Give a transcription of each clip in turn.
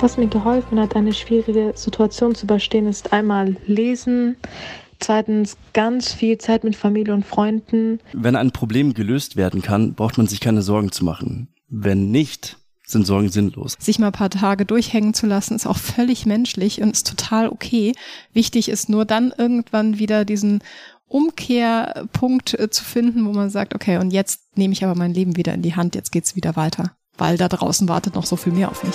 Was mir geholfen hat, eine schwierige Situation zu überstehen, ist einmal lesen, zweitens ganz viel Zeit mit Familie und Freunden. Wenn ein Problem gelöst werden kann, braucht man sich keine Sorgen zu machen. Wenn nicht, sind Sorgen sinnlos. Sich mal ein paar Tage durchhängen zu lassen, ist auch völlig menschlich und ist total okay. Wichtig ist nur dann irgendwann wieder diesen Umkehrpunkt äh, zu finden, wo man sagt, okay, und jetzt nehme ich aber mein Leben wieder in die Hand, jetzt geht's wieder weiter, weil da draußen wartet noch so viel mehr auf mich.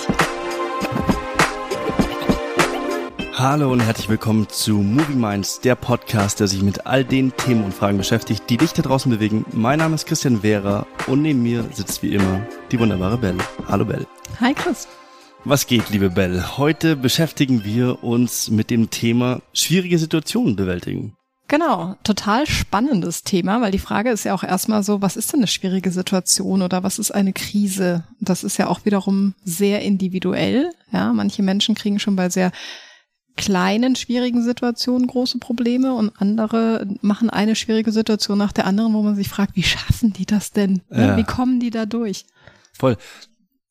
Hallo und herzlich willkommen zu Movie Minds, der Podcast, der sich mit all den Themen und Fragen beschäftigt, die dich da draußen bewegen. Mein Name ist Christian Vera und neben mir sitzt wie immer die wunderbare Belle. Hallo Belle. Hi Chris. Was geht, liebe Belle? Heute beschäftigen wir uns mit dem Thema schwierige Situationen bewältigen. Genau, total spannendes Thema, weil die Frage ist ja auch erstmal so, was ist denn eine schwierige Situation oder was ist eine Krise? Das ist ja auch wiederum sehr individuell. Ja, manche Menschen kriegen schon bei sehr kleinen schwierigen Situationen große Probleme und andere machen eine schwierige Situation nach der anderen, wo man sich fragt, wie schaffen die das denn? Ja. Wie kommen die da durch? Voll.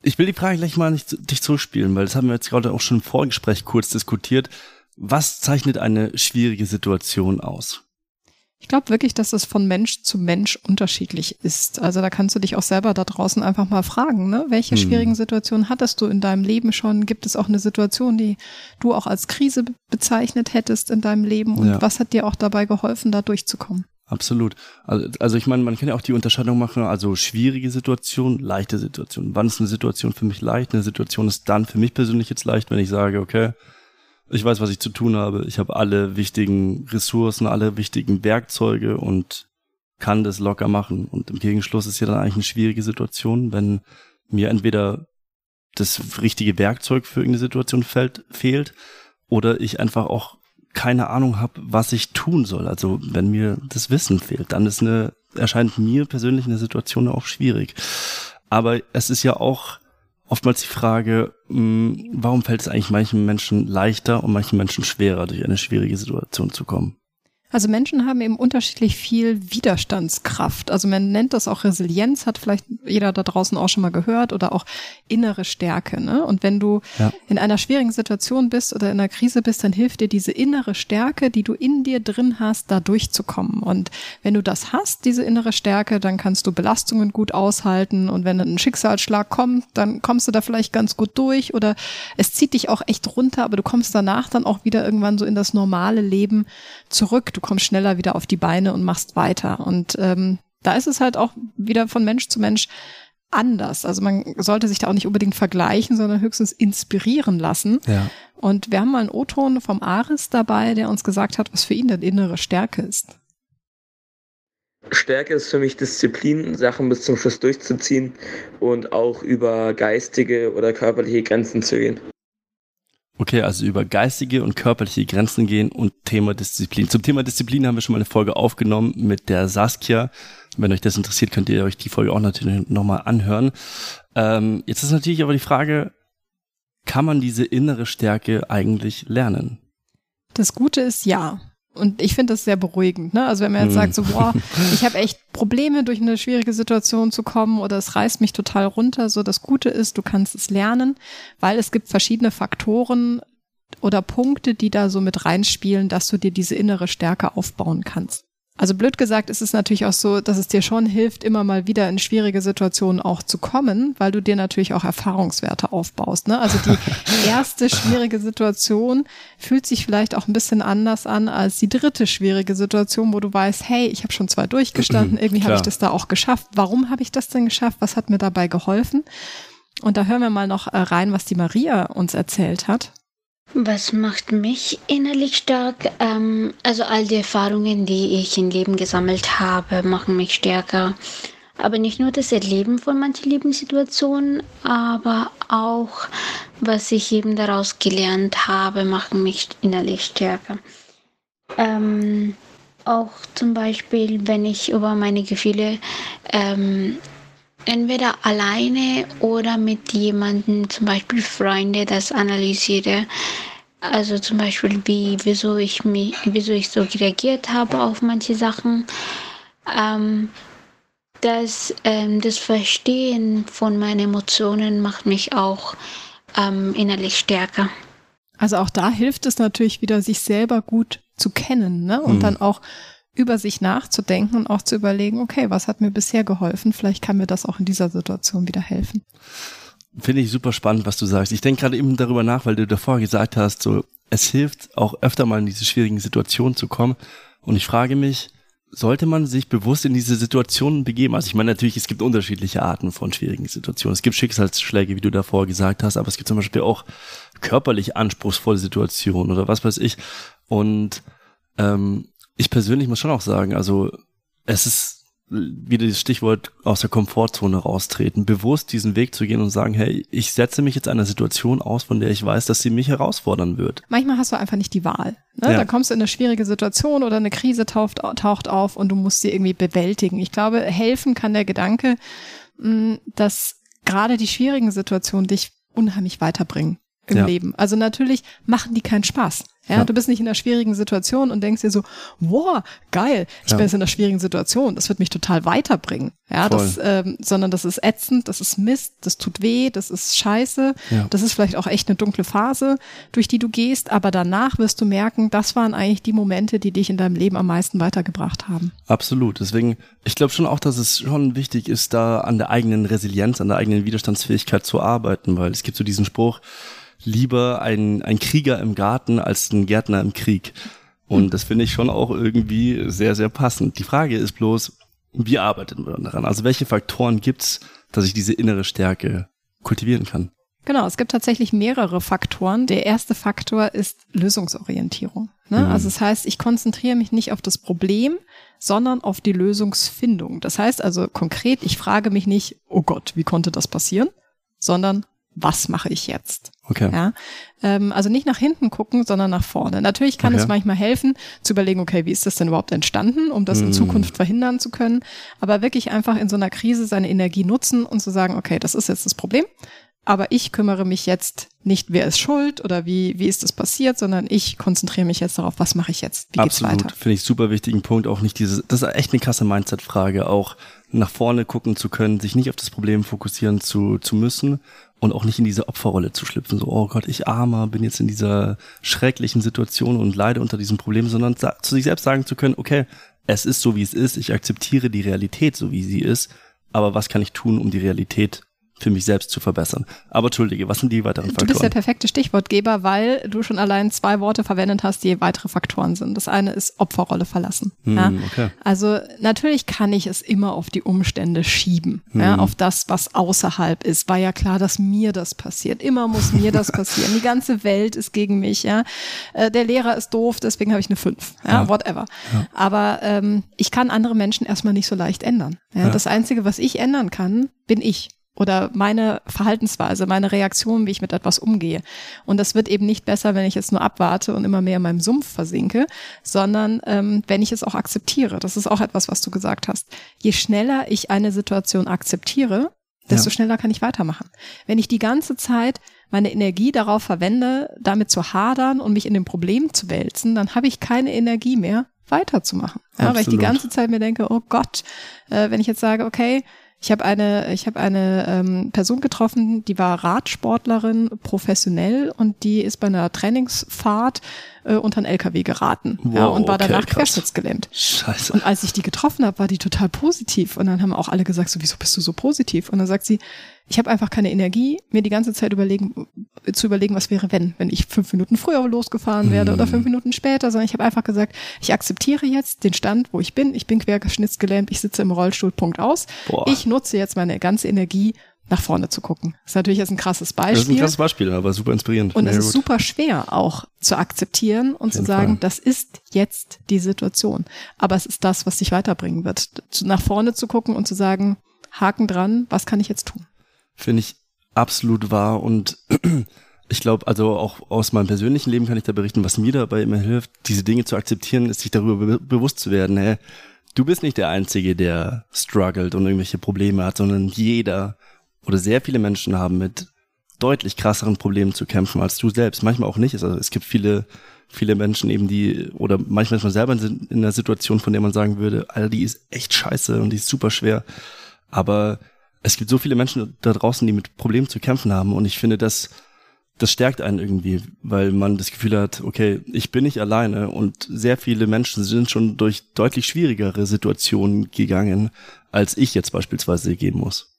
Ich will die Frage gleich mal nicht dich zuspielen, weil das haben wir jetzt gerade auch schon im Vorgespräch kurz diskutiert. Was zeichnet eine schwierige Situation aus? Ich glaube wirklich, dass es von Mensch zu Mensch unterschiedlich ist. Also da kannst du dich auch selber da draußen einfach mal fragen, ne? welche hm. schwierigen Situationen hattest du in deinem Leben schon? Gibt es auch eine Situation, die du auch als Krise bezeichnet hättest in deinem Leben? Und ja. was hat dir auch dabei geholfen, da durchzukommen? Absolut. Also, also ich meine, man kann ja auch die Unterscheidung machen, also schwierige Situation, leichte Situation. Wann ist eine Situation für mich leicht? Eine Situation ist dann für mich persönlich jetzt leicht, wenn ich sage, okay, ich weiß, was ich zu tun habe. Ich habe alle wichtigen Ressourcen, alle wichtigen Werkzeuge und kann das locker machen. Und im Gegenschluss ist ja dann eigentlich eine schwierige Situation, wenn mir entweder das richtige Werkzeug für irgendeine Situation fällt, fehlt oder ich einfach auch keine Ahnung habe, was ich tun soll. Also wenn mir das Wissen fehlt, dann ist eine, erscheint mir persönlich eine Situation auch schwierig. Aber es ist ja auch oftmals die Frage, hm, warum fällt es eigentlich manchen Menschen leichter und manchen Menschen schwerer, durch eine schwierige Situation zu kommen? Also Menschen haben eben unterschiedlich viel Widerstandskraft. Also man nennt das auch Resilienz, hat vielleicht jeder da draußen auch schon mal gehört, oder auch innere Stärke. Ne? Und wenn du ja. in einer schwierigen Situation bist oder in einer Krise bist, dann hilft dir diese innere Stärke, die du in dir drin hast, da durchzukommen. Und wenn du das hast, diese innere Stärke, dann kannst du Belastungen gut aushalten. Und wenn ein Schicksalsschlag kommt, dann kommst du da vielleicht ganz gut durch. Oder es zieht dich auch echt runter, aber du kommst danach dann auch wieder irgendwann so in das normale Leben zurück. Du kommst schneller wieder auf die Beine und machst weiter. Und ähm, da ist es halt auch wieder von Mensch zu Mensch anders. Also man sollte sich da auch nicht unbedingt vergleichen, sondern höchstens inspirieren lassen. Ja. Und wir haben mal einen O-Ton vom Aris dabei, der uns gesagt hat, was für ihn denn innere Stärke ist. Stärke ist für mich Disziplin, Sachen bis zum Schluss durchzuziehen und auch über geistige oder körperliche Grenzen zu gehen. Okay, also über geistige und körperliche Grenzen gehen und Thema Disziplin. Zum Thema Disziplin haben wir schon mal eine Folge aufgenommen mit der Saskia. Wenn euch das interessiert, könnt ihr euch die Folge auch natürlich nochmal anhören. Ähm, jetzt ist natürlich aber die Frage, kann man diese innere Stärke eigentlich lernen? Das Gute ist ja. Und ich finde das sehr beruhigend. Ne? Also wenn man jetzt hm. sagt, so, boah, ich habe echt Probleme, durch eine schwierige Situation zu kommen oder es reißt mich total runter. So, das Gute ist, du kannst es lernen, weil es gibt verschiedene Faktoren oder Punkte, die da so mit reinspielen, dass du dir diese innere Stärke aufbauen kannst. Also blöd gesagt ist es natürlich auch so, dass es dir schon hilft, immer mal wieder in schwierige Situationen auch zu kommen, weil du dir natürlich auch Erfahrungswerte aufbaust. Ne? Also die erste schwierige Situation fühlt sich vielleicht auch ein bisschen anders an als die dritte schwierige Situation, wo du weißt, hey, ich habe schon zwei durchgestanden, irgendwie habe ich das da auch geschafft. Warum habe ich das denn geschafft? Was hat mir dabei geholfen? Und da hören wir mal noch äh, rein, was die Maria uns erzählt hat. Was macht mich innerlich stark? Ähm, also all die Erfahrungen, die ich im Leben gesammelt habe, machen mich stärker. Aber nicht nur das Erleben von manchen Lebenssituationen, aber auch, was ich eben daraus gelernt habe, machen mich innerlich stärker. Ähm, auch zum Beispiel, wenn ich über meine Gefühle ähm, entweder alleine oder mit jemandem, zum Beispiel Freunde, das analysiere. Also zum Beispiel, wie, wieso ich mich, wieso ich so reagiert habe auf manche Sachen. Ähm, das, ähm, das Verstehen von meinen Emotionen macht mich auch ähm, innerlich stärker. Also auch da hilft es natürlich wieder, sich selber gut zu kennen ne? und mhm. dann auch über sich nachzudenken und auch zu überlegen, okay, was hat mir bisher geholfen? Vielleicht kann mir das auch in dieser Situation wieder helfen. Finde ich super spannend, was du sagst. Ich denke gerade eben darüber nach, weil du davor gesagt hast, so es hilft auch öfter mal in diese schwierigen Situationen zu kommen. Und ich frage mich, sollte man sich bewusst in diese Situationen begeben? Also ich meine natürlich, es gibt unterschiedliche Arten von schwierigen Situationen. Es gibt Schicksalsschläge, wie du davor gesagt hast, aber es gibt zum Beispiel auch körperlich anspruchsvolle Situationen oder was weiß ich. Und ähm, ich persönlich muss schon auch sagen, also es ist wieder das Stichwort aus der Komfortzone raustreten, bewusst diesen Weg zu gehen und sagen, hey, ich setze mich jetzt einer Situation aus, von der ich weiß, dass sie mich herausfordern wird. Manchmal hast du einfach nicht die Wahl. Ne? Ja. Da kommst du in eine schwierige Situation oder eine Krise taucht, taucht auf und du musst sie irgendwie bewältigen. Ich glaube, helfen kann der Gedanke, mm, dass gerade die schwierigen Situationen dich unheimlich weiterbringen im ja. Leben. Also natürlich machen die keinen Spaß. Ja, ja, du bist nicht in einer schwierigen Situation und denkst dir so, wow, geil, ich ja. bin jetzt in einer schwierigen Situation, das wird mich total weiterbringen. Ja, Voll. das, ähm, sondern das ist ätzend, das ist Mist, das tut weh, das ist scheiße, das ist vielleicht auch echt eine dunkle Phase, durch die du gehst, aber danach wirst du merken, das waren eigentlich die Momente, die dich in deinem Leben am meisten weitergebracht haben. Absolut. Deswegen, ich glaube schon auch, dass es schon wichtig ist, da an der eigenen Resilienz, an der eigenen Widerstandsfähigkeit zu arbeiten, weil es gibt so diesen Spruch, lieber ein, ein Krieger im Garten als ein Gärtner im Krieg. Und das finde ich schon auch irgendwie sehr, sehr passend. Die Frage ist bloß, wie arbeitet man daran? Also welche Faktoren gibt's, dass ich diese innere Stärke kultivieren kann? Genau, es gibt tatsächlich mehrere Faktoren. Der erste Faktor ist Lösungsorientierung. Ne? Mhm. Also das heißt, ich konzentriere mich nicht auf das Problem, sondern auf die Lösungsfindung. Das heißt also konkret, ich frage mich nicht, oh Gott, wie konnte das passieren, sondern was mache ich jetzt? Okay. Ja, ähm, also nicht nach hinten gucken, sondern nach vorne. Natürlich kann okay. es manchmal helfen, zu überlegen, okay, wie ist das denn überhaupt entstanden, um das mm. in hm. Zukunft verhindern zu können. Aber wirklich einfach in so einer Krise seine Energie nutzen und zu sagen, okay, das ist jetzt das Problem. Aber ich kümmere mich jetzt nicht, wer ist schuld oder wie, wie ist das passiert, sondern ich konzentriere mich jetzt darauf, was mache ich jetzt, wie Absolut. geht's weiter. Finde ich super wichtigen Punkt, auch nicht dieses, das ist echt eine krasse Mindset-Frage, auch nach vorne gucken zu können, sich nicht auf das Problem fokussieren zu, zu müssen und auch nicht in diese Opferrolle zu schlüpfen. So, oh Gott, ich armer, bin jetzt in dieser schrecklichen Situation und leide unter diesem Problem, sondern zu sich selbst sagen zu können, okay, es ist so, wie es ist, ich akzeptiere die Realität so, wie sie ist, aber was kann ich tun, um die Realität für mich selbst zu verbessern. Aber entschuldige, was sind die weiteren Faktoren? Du bist der perfekte Stichwortgeber, weil du schon allein zwei Worte verwendet hast, die weitere Faktoren sind. Das eine ist Opferrolle verlassen. Hm, ja? okay. Also natürlich kann ich es immer auf die Umstände schieben, hm. ja, auf das, was außerhalb ist. War ja klar, dass mir das passiert. Immer muss mir das passieren. Die ganze Welt ist gegen mich. Ja, äh, der Lehrer ist doof, deswegen habe ich eine fünf. Ja, ja. whatever. Aber ähm, ich kann andere Menschen erstmal nicht so leicht ändern. Das Einzige, was ich ändern kann, bin ich oder meine Verhaltensweise, meine Reaktion, wie ich mit etwas umgehe. Und das wird eben nicht besser, wenn ich jetzt nur abwarte und immer mehr in meinem Sumpf versinke, sondern ähm, wenn ich es auch akzeptiere. Das ist auch etwas, was du gesagt hast. Je schneller ich eine Situation akzeptiere, desto ja. schneller kann ich weitermachen. Wenn ich die ganze Zeit meine Energie darauf verwende, damit zu hadern und mich in dem Problem zu wälzen, dann habe ich keine Energie mehr, weiterzumachen. Ja, weil ich die ganze Zeit mir denke, oh Gott, äh, wenn ich jetzt sage, okay, ich habe eine, ich habe eine ähm, Person getroffen, die war Radsportlerin, professionell und die ist bei einer Trainingsfahrt äh, unter einen LKW geraten wow, ja, und war okay, danach querschnittsgelähmt. Scheiße. Und als ich die getroffen habe, war die total positiv. Und dann haben auch alle gesagt, so, wieso bist du so positiv? Und dann sagt sie, ich habe einfach keine Energie, mir die ganze Zeit überlegen, zu überlegen, was wäre, wenn, wenn ich fünf Minuten früher losgefahren werde mm. oder fünf Minuten später, sondern ich habe einfach gesagt, ich akzeptiere jetzt den Stand, wo ich bin. Ich bin querschnittsgelähmt, ich sitze im Rollstuhl, Punkt aus. Boah. Ich nutze jetzt meine ganze Energie, nach vorne zu gucken. Das ist natürlich jetzt ein krasses Beispiel. Das ist ein krasses Beispiel, aber super inspirierend. Und es ist super schwer auch zu akzeptieren und zu sagen, Fall. das ist jetzt die Situation. Aber es ist das, was dich weiterbringen wird. Nach vorne zu gucken und zu sagen, Haken dran, was kann ich jetzt tun? Finde ich absolut wahr und ich glaube, also auch aus meinem persönlichen Leben kann ich da berichten, was mir dabei immer hilft, diese Dinge zu akzeptieren, ist sich darüber be bewusst zu werden, hey, du bist nicht der Einzige, der struggelt und irgendwelche Probleme hat, sondern jeder oder sehr viele Menschen haben mit deutlich krasseren Problemen zu kämpfen als du selbst. Manchmal auch nicht. Also es gibt viele, viele Menschen eben, die, oder manchmal ist man selber in einer Situation, von der man sagen würde, Alter, die ist echt scheiße und die ist super schwer. Aber es gibt so viele Menschen da draußen, die mit Problemen zu kämpfen haben und ich finde das das stärkt einen irgendwie, weil man das Gefühl hat, okay, ich bin nicht alleine und sehr viele Menschen sind schon durch deutlich schwierigere Situationen gegangen, als ich jetzt beispielsweise gehen muss.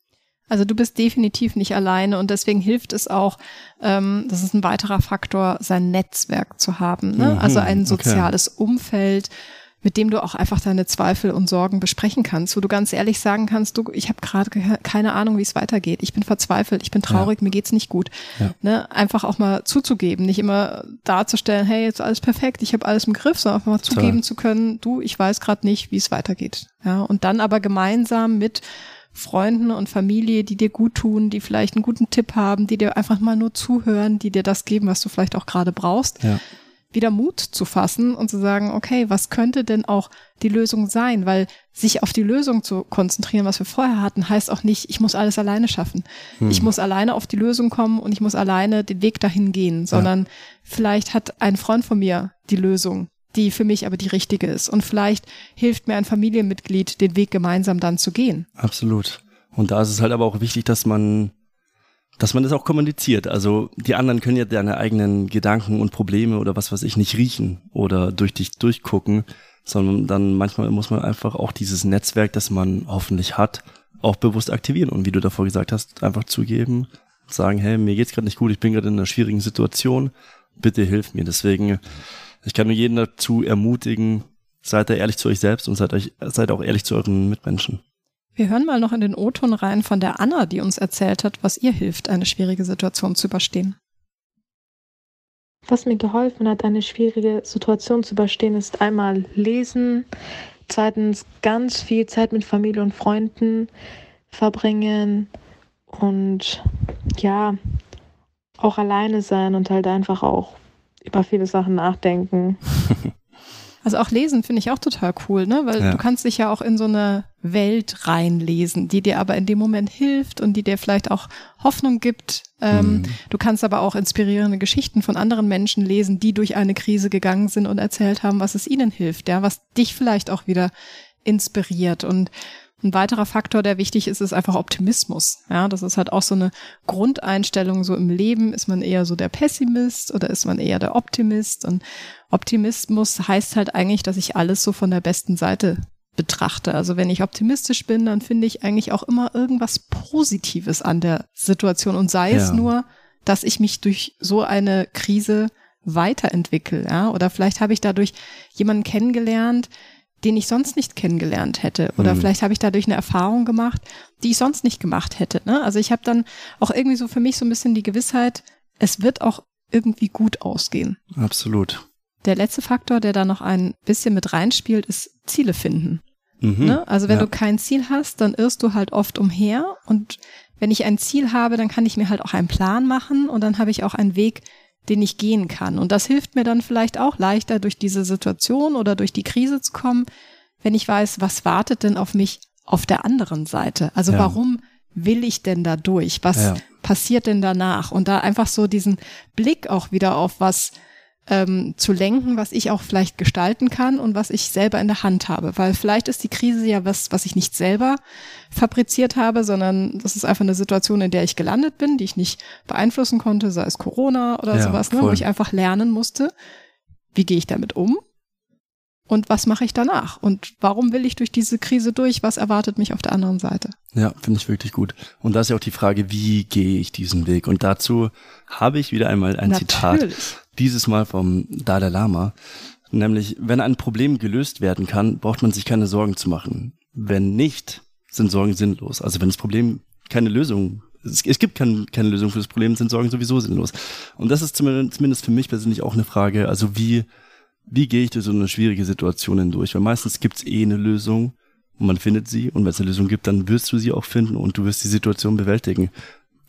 Also du bist definitiv nicht alleine und deswegen hilft es auch, ähm, das ist ein weiterer Faktor, sein Netzwerk zu haben. Ne? Mhm, also ein soziales okay. Umfeld, mit dem du auch einfach deine Zweifel und Sorgen besprechen kannst, wo du ganz ehrlich sagen kannst, du, ich habe gerade keine Ahnung, wie es weitergeht. Ich bin verzweifelt, ich bin traurig, ja. mir geht's nicht gut. Ja. Ne? Einfach auch mal zuzugeben, nicht immer darzustellen, hey, jetzt alles perfekt, ich habe alles im Griff, sondern einfach mal Toll. zugeben zu können, du, ich weiß gerade nicht, wie es weitergeht. Ja, und dann aber gemeinsam mit Freunden und Familie, die dir gut tun, die vielleicht einen guten Tipp haben, die dir einfach mal nur zuhören, die dir das geben, was du vielleicht auch gerade brauchst. Ja wieder Mut zu fassen und zu sagen, okay, was könnte denn auch die Lösung sein? Weil sich auf die Lösung zu konzentrieren, was wir vorher hatten, heißt auch nicht, ich muss alles alleine schaffen. Hm. Ich muss alleine auf die Lösung kommen und ich muss alleine den Weg dahin gehen, sondern ja. vielleicht hat ein Freund von mir die Lösung, die für mich aber die richtige ist. Und vielleicht hilft mir ein Familienmitglied, den Weg gemeinsam dann zu gehen. Absolut. Und da ist es halt aber auch wichtig, dass man dass man das auch kommuniziert. Also die anderen können ja deine eigenen Gedanken und Probleme oder was weiß ich nicht riechen oder durch dich durchgucken, sondern dann manchmal muss man einfach auch dieses Netzwerk, das man hoffentlich hat, auch bewusst aktivieren und wie du davor gesagt hast, einfach zugeben, sagen, hey, mir geht's gerade nicht gut, ich bin gerade in einer schwierigen Situation, bitte hilf mir. Deswegen, ich kann nur jeden dazu ermutigen, seid da ehrlich zu euch selbst und seid euch, seid auch ehrlich zu euren Mitmenschen. Wir hören mal noch in den O-Ton rein von der Anna, die uns erzählt hat, was ihr hilft, eine schwierige Situation zu überstehen. Was mir geholfen hat, eine schwierige Situation zu überstehen, ist einmal lesen, zweitens ganz viel Zeit mit Familie und Freunden verbringen und ja, auch alleine sein und halt einfach auch über viele Sachen nachdenken. Also auch lesen finde ich auch total cool, ne? Weil ja. du kannst dich ja auch in so eine Welt reinlesen, die dir aber in dem Moment hilft und die dir vielleicht auch Hoffnung gibt. Ähm, mhm. Du kannst aber auch inspirierende Geschichten von anderen Menschen lesen, die durch eine Krise gegangen sind und erzählt haben, was es ihnen hilft, ja, was dich vielleicht auch wieder inspiriert und ein weiterer Faktor, der wichtig ist, ist einfach Optimismus. Ja, das ist halt auch so eine Grundeinstellung so im Leben. Ist man eher so der Pessimist oder ist man eher der Optimist? Und Optimismus heißt halt eigentlich, dass ich alles so von der besten Seite betrachte. Also wenn ich optimistisch bin, dann finde ich eigentlich auch immer irgendwas Positives an der Situation und sei ja. es nur, dass ich mich durch so eine Krise weiterentwickle, ja, oder vielleicht habe ich dadurch jemanden kennengelernt, den ich sonst nicht kennengelernt hätte. Oder mhm. vielleicht habe ich dadurch eine Erfahrung gemacht, die ich sonst nicht gemacht hätte. Ne? Also ich habe dann auch irgendwie so für mich so ein bisschen die Gewissheit, es wird auch irgendwie gut ausgehen. Absolut. Der letzte Faktor, der da noch ein bisschen mit reinspielt, ist Ziele finden. Mhm. Ne? Also wenn ja. du kein Ziel hast, dann irrst du halt oft umher. Und wenn ich ein Ziel habe, dann kann ich mir halt auch einen Plan machen und dann habe ich auch einen Weg, den ich gehen kann. Und das hilft mir dann vielleicht auch leichter durch diese Situation oder durch die Krise zu kommen, wenn ich weiß, was wartet denn auf mich auf der anderen Seite? Also ja. warum will ich denn da durch? Was ja. passiert denn danach? Und da einfach so diesen Blick auch wieder auf was ähm, zu lenken, was ich auch vielleicht gestalten kann und was ich selber in der Hand habe. Weil vielleicht ist die Krise ja was, was ich nicht selber fabriziert habe, sondern das ist einfach eine Situation, in der ich gelandet bin, die ich nicht beeinflussen konnte, sei es Corona oder ja, sowas, ne, wo ich einfach lernen musste, wie gehe ich damit um und was mache ich danach? Und warum will ich durch diese Krise durch? Was erwartet mich auf der anderen Seite? Ja, finde ich wirklich gut. Und da ist ja auch die Frage, wie gehe ich diesen Weg? Und dazu habe ich wieder einmal ein Natürlich. Zitat, dieses Mal vom Dalai Lama. Nämlich, wenn ein Problem gelöst werden kann, braucht man sich keine Sorgen zu machen. Wenn nicht, sind Sorgen sinnlos. Also wenn das Problem keine Lösung es, es gibt kein, keine Lösung für das Problem, sind Sorgen sowieso sinnlos. Und das ist zumindest für mich persönlich auch eine Frage, also wie wie gehe ich durch so eine schwierige Situation hindurch? Weil meistens gibt's eh eine Lösung und man findet sie und wenn es eine Lösung gibt, dann wirst du sie auch finden und du wirst die Situation bewältigen.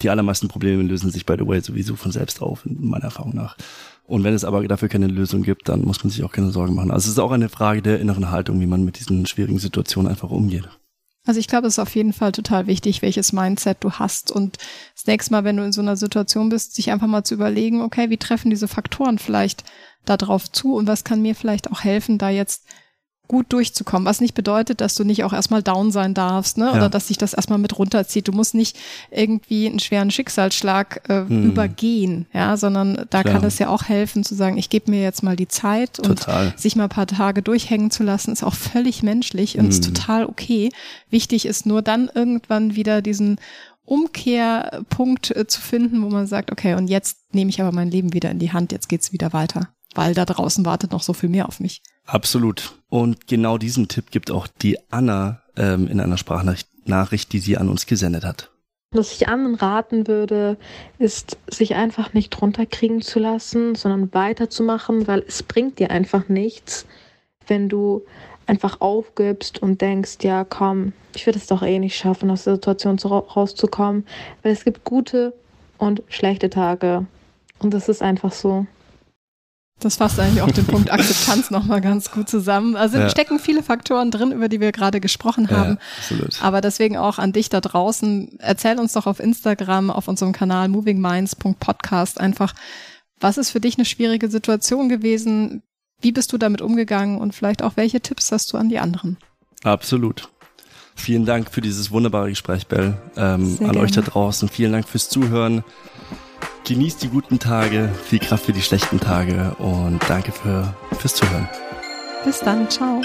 Die allermeisten Probleme lösen sich, by the way, sowieso von selbst auf, in meiner Erfahrung nach. Und wenn es aber dafür keine Lösung gibt, dann muss man sich auch keine Sorgen machen. Also es ist auch eine Frage der inneren Haltung, wie man mit diesen schwierigen Situationen einfach umgeht. Also ich glaube, es ist auf jeden Fall total wichtig, welches Mindset du hast. Und das nächste Mal, wenn du in so einer Situation bist, sich einfach mal zu überlegen, okay, wie treffen diese Faktoren vielleicht darauf zu und was kann mir vielleicht auch helfen, da jetzt gut durchzukommen. Was nicht bedeutet, dass du nicht auch erstmal down sein darfst, ne? Oder ja. dass sich das erstmal mit runterzieht. Du musst nicht irgendwie einen schweren Schicksalsschlag äh, hm. übergehen, ja, sondern da Klar. kann es ja auch helfen zu sagen, ich gebe mir jetzt mal die Zeit total. und sich mal ein paar Tage durchhängen zu lassen, ist auch völlig menschlich und hm. ist total okay. Wichtig ist nur dann irgendwann wieder diesen Umkehrpunkt äh, zu finden, wo man sagt, okay, und jetzt nehme ich aber mein Leben wieder in die Hand, jetzt geht's wieder weiter, weil da draußen wartet noch so viel mehr auf mich. Absolut. Und genau diesen Tipp gibt auch die Anna ähm, in einer Sprachnachricht, die sie an uns gesendet hat. Was ich anderen raten würde, ist, sich einfach nicht runterkriegen zu lassen, sondern weiterzumachen, weil es bringt dir einfach nichts, wenn du einfach aufgibst und denkst, ja komm, ich werde es doch eh nicht schaffen, aus der Situation rauszukommen, weil es gibt gute und schlechte Tage. Und das ist einfach so. Das fasst eigentlich auch den Punkt Akzeptanz nochmal ganz gut zusammen. Also ja. stecken viele Faktoren drin, über die wir gerade gesprochen haben. Ja, absolut. Aber deswegen auch an dich da draußen. Erzähl uns doch auf Instagram, auf unserem Kanal movingminds.podcast einfach, was ist für dich eine schwierige Situation gewesen? Wie bist du damit umgegangen und vielleicht auch welche Tipps hast du an die anderen? Absolut. Vielen Dank für dieses wunderbare Gespräch, Bell. Ähm, an gerne. euch da draußen. Vielen Dank fürs Zuhören. Genießt die guten Tage, viel Kraft für die schlechten Tage und danke für, fürs Zuhören. Bis dann, ciao.